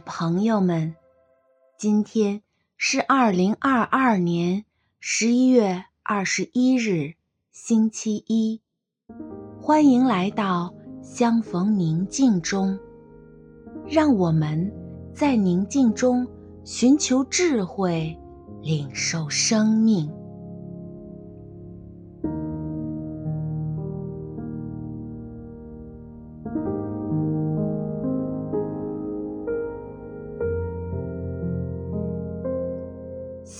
朋友们，今天是二零二二年十一月二十一日，星期一。欢迎来到相逢宁静中，让我们在宁静中寻求智慧，领受生命。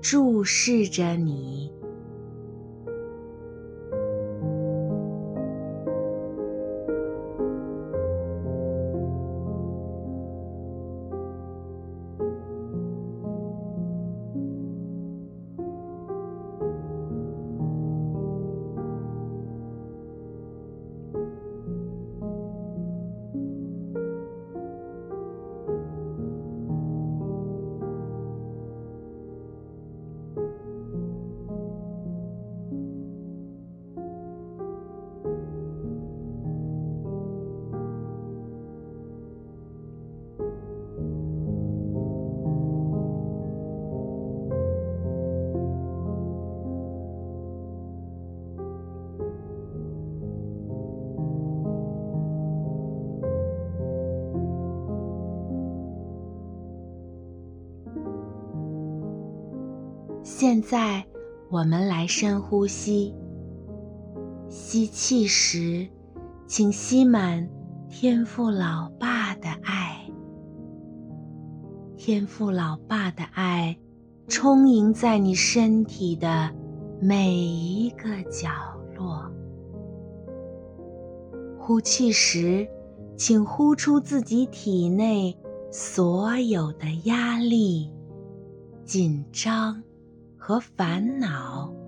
注视着你。现在，我们来深呼吸。吸气时，请吸满天父老爸的爱。天父老爸的爱，充盈在你身体的每一个角落。呼气时，请呼出自己体内所有的压力、紧张。和烦恼。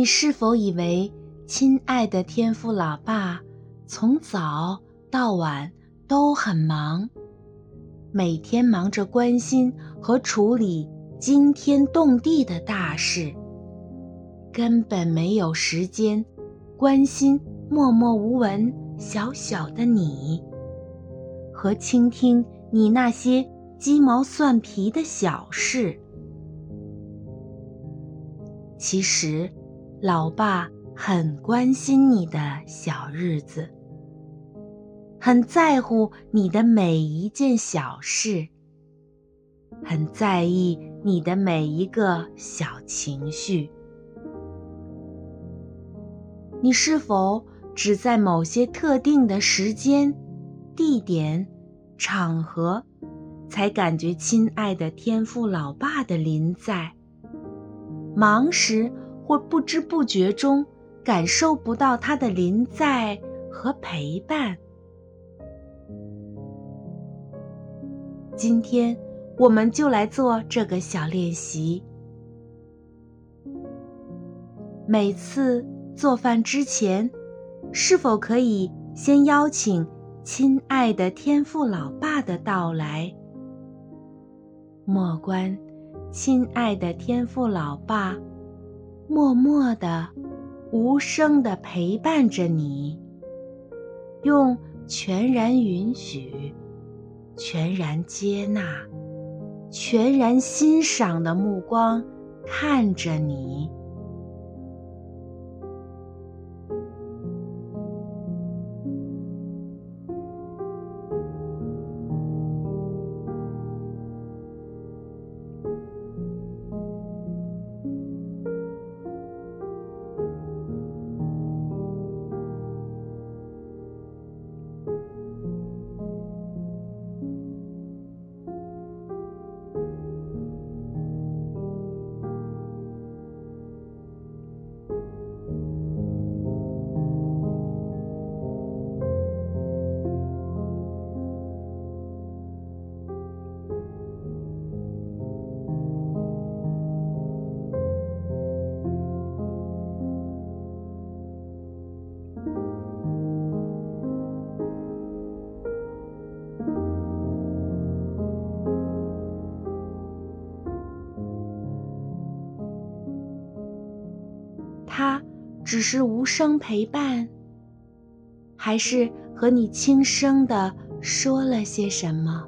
你是否以为，亲爱的天父老爸，从早到晚都很忙，每天忙着关心和处理惊天动地的大事，根本没有时间关心默默无闻小小的你，和倾听你那些鸡毛蒜皮的小事。其实，老爸很关心你的小日子，很在乎你的每一件小事，很在意你的每一个小情绪。你是否只在某些特定的时间、地点、场合，才感觉亲爱的天父老爸的临在？忙时，或不知不觉中感受不到他的临在和陪伴。今天，我们就来做这个小练习。每次做饭之前，是否可以先邀请亲爱的天父老爸的到来？莫关亲爱的天父老爸，默默的、无声的陪伴着你，用全然允许、全然接纳、全然欣赏的目光看着你。只是无声陪伴，还是和你轻声地说了些什么？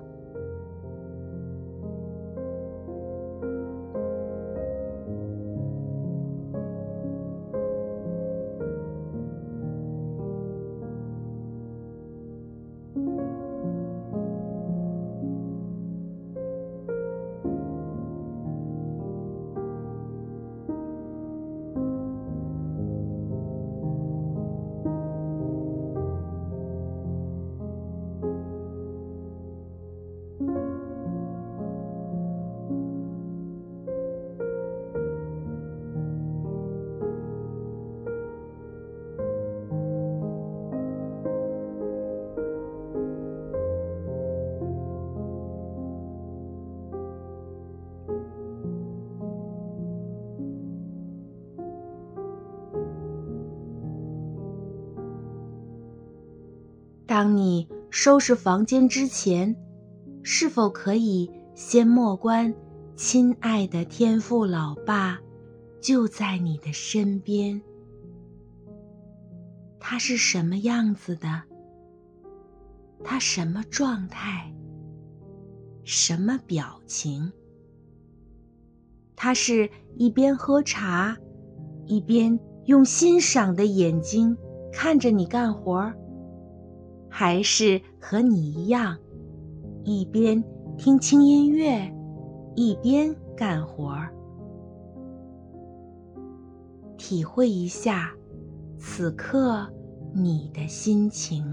当你收拾房间之前，是否可以先默观亲爱的天父老爸就在你的身边？他是什么样子的？他什么状态？什么表情？他是一边喝茶，一边用欣赏的眼睛看着你干活？还是和你一样，一边听轻音乐，一边干活儿，体会一下此刻你的心情。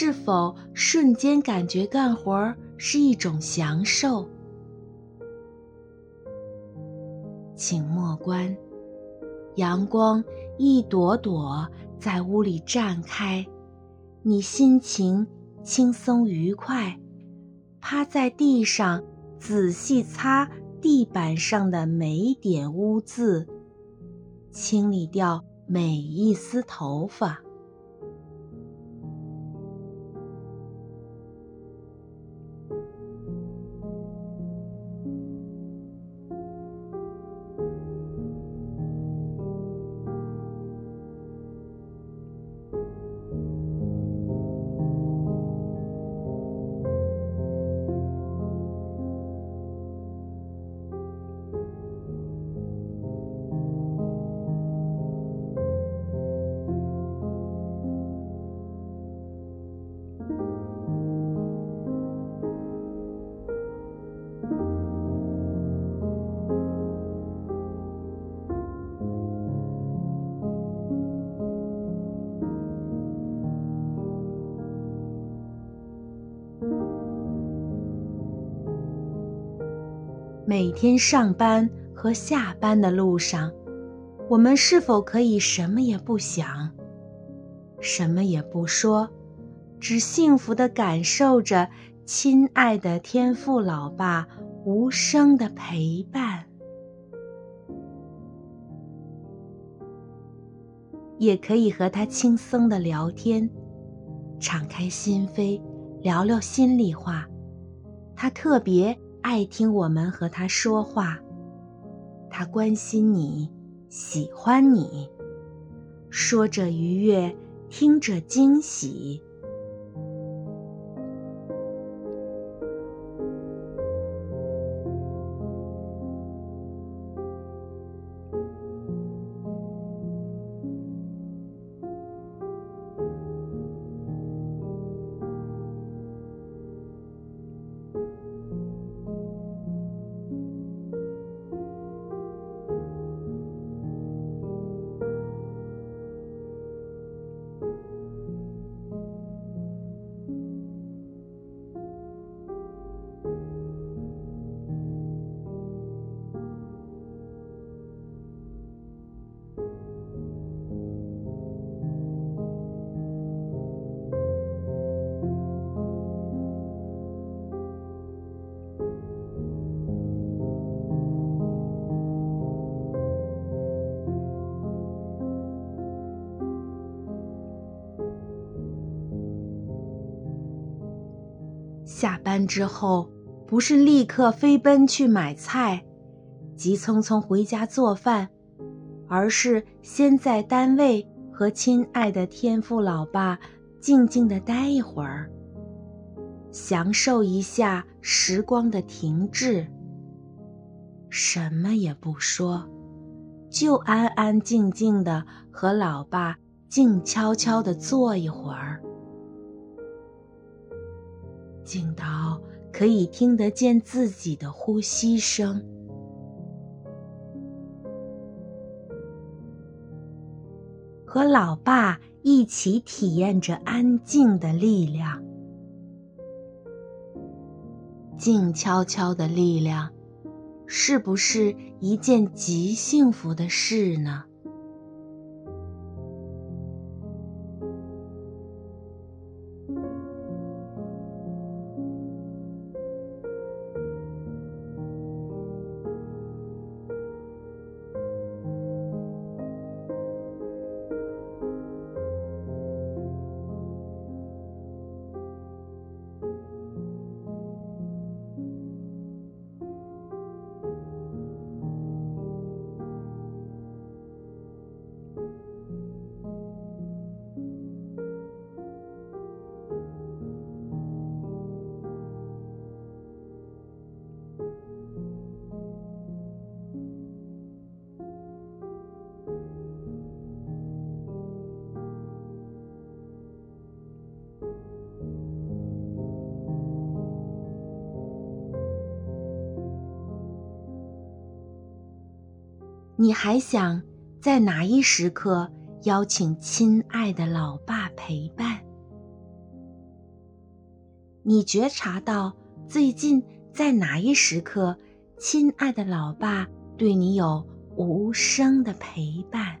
是否瞬间感觉干活是一种享受？请莫关，阳光一朵朵在屋里绽开，你心情轻松愉快，趴在地上仔细擦地板上的每一点污渍，清理掉每一丝头发。每天上班和下班的路上，我们是否可以什么也不想，什么也不说，只幸福地感受着亲爱的天父老爸无声的陪伴？也可以和他轻松的聊天，敞开心扉，聊聊心里话。他特别爱听我们和他说话，他关心你，喜欢你，说着愉悦，听着惊喜。下班之后，不是立刻飞奔去买菜，急匆匆回家做饭，而是先在单位和亲爱的天父老爸静静地待一会儿，享受一下时光的停滞，什么也不说，就安安静静的和老爸静悄悄地坐一会儿。静到可以听得见自己的呼吸声，和老爸一起体验着安静的力量。静悄悄的力量，是不是一件极幸福的事呢？你还想在哪一时刻邀请亲爱的老爸陪伴？你觉察到最近在哪一时刻，亲爱的老爸对你有无声的陪伴？